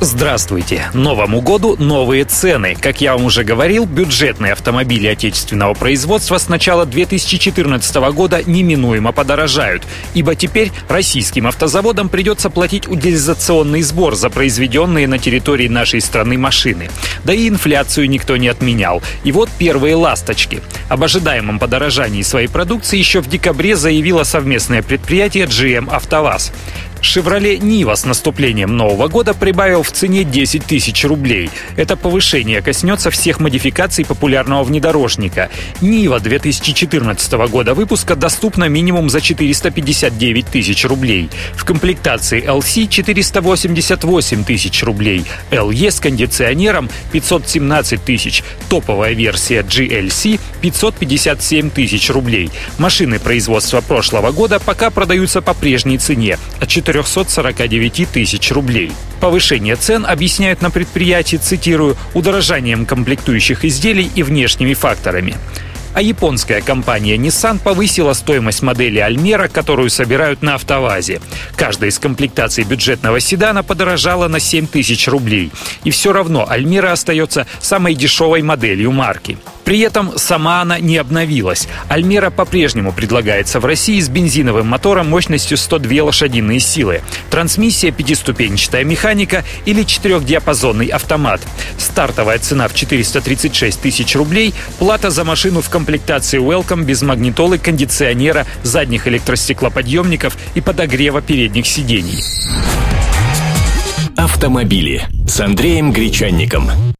Здравствуйте! Новому году новые цены. Как я вам уже говорил, бюджетные автомобили отечественного производства с начала 2014 года неминуемо подорожают, ибо теперь российским автозаводам придется платить утилизационный сбор за произведенные на территории нашей страны машины. Да и инфляцию никто не отменял. И вот первые ласточки. Об ожидаемом подорожании своей продукции еще в декабре заявило совместное предприятие GM «АвтоВАЗ». «Шевроле Нива» с наступлением Нового года прибавил в цене 10 тысяч рублей. Это повышение коснется всех модификаций популярного внедорожника. «Нива» 2014 года выпуска доступна минимум за 459 тысяч рублей. В комплектации LC 488 тысяч рублей, LE с кондиционером 517 тысяч, топовая версия GLC 557 тысяч рублей. Машины производства прошлого года пока продаются по прежней цене от 449 тысяч рублей. Повышение цен объясняют на предприятии, цитирую, удорожанием комплектующих изделий и внешними факторами а японская компания Nissan повысила стоимость модели Альмера, которую собирают на автовазе. Каждая из комплектаций бюджетного седана подорожала на 7 тысяч рублей. И все равно Альмера остается самой дешевой моделью марки. При этом сама она не обновилась. Альмера по-прежнему предлагается в России с бензиновым мотором мощностью 102 лошадиные силы. Трансмиссия пятиступенчатая механика или четырехдиапазонный автомат. Стартовая цена в 436 тысяч рублей, плата за машину в комплектации Welcome без магнитолы, кондиционера, задних электростеклоподъемников и подогрева передних сидений. Автомобили с Андреем Гречанником.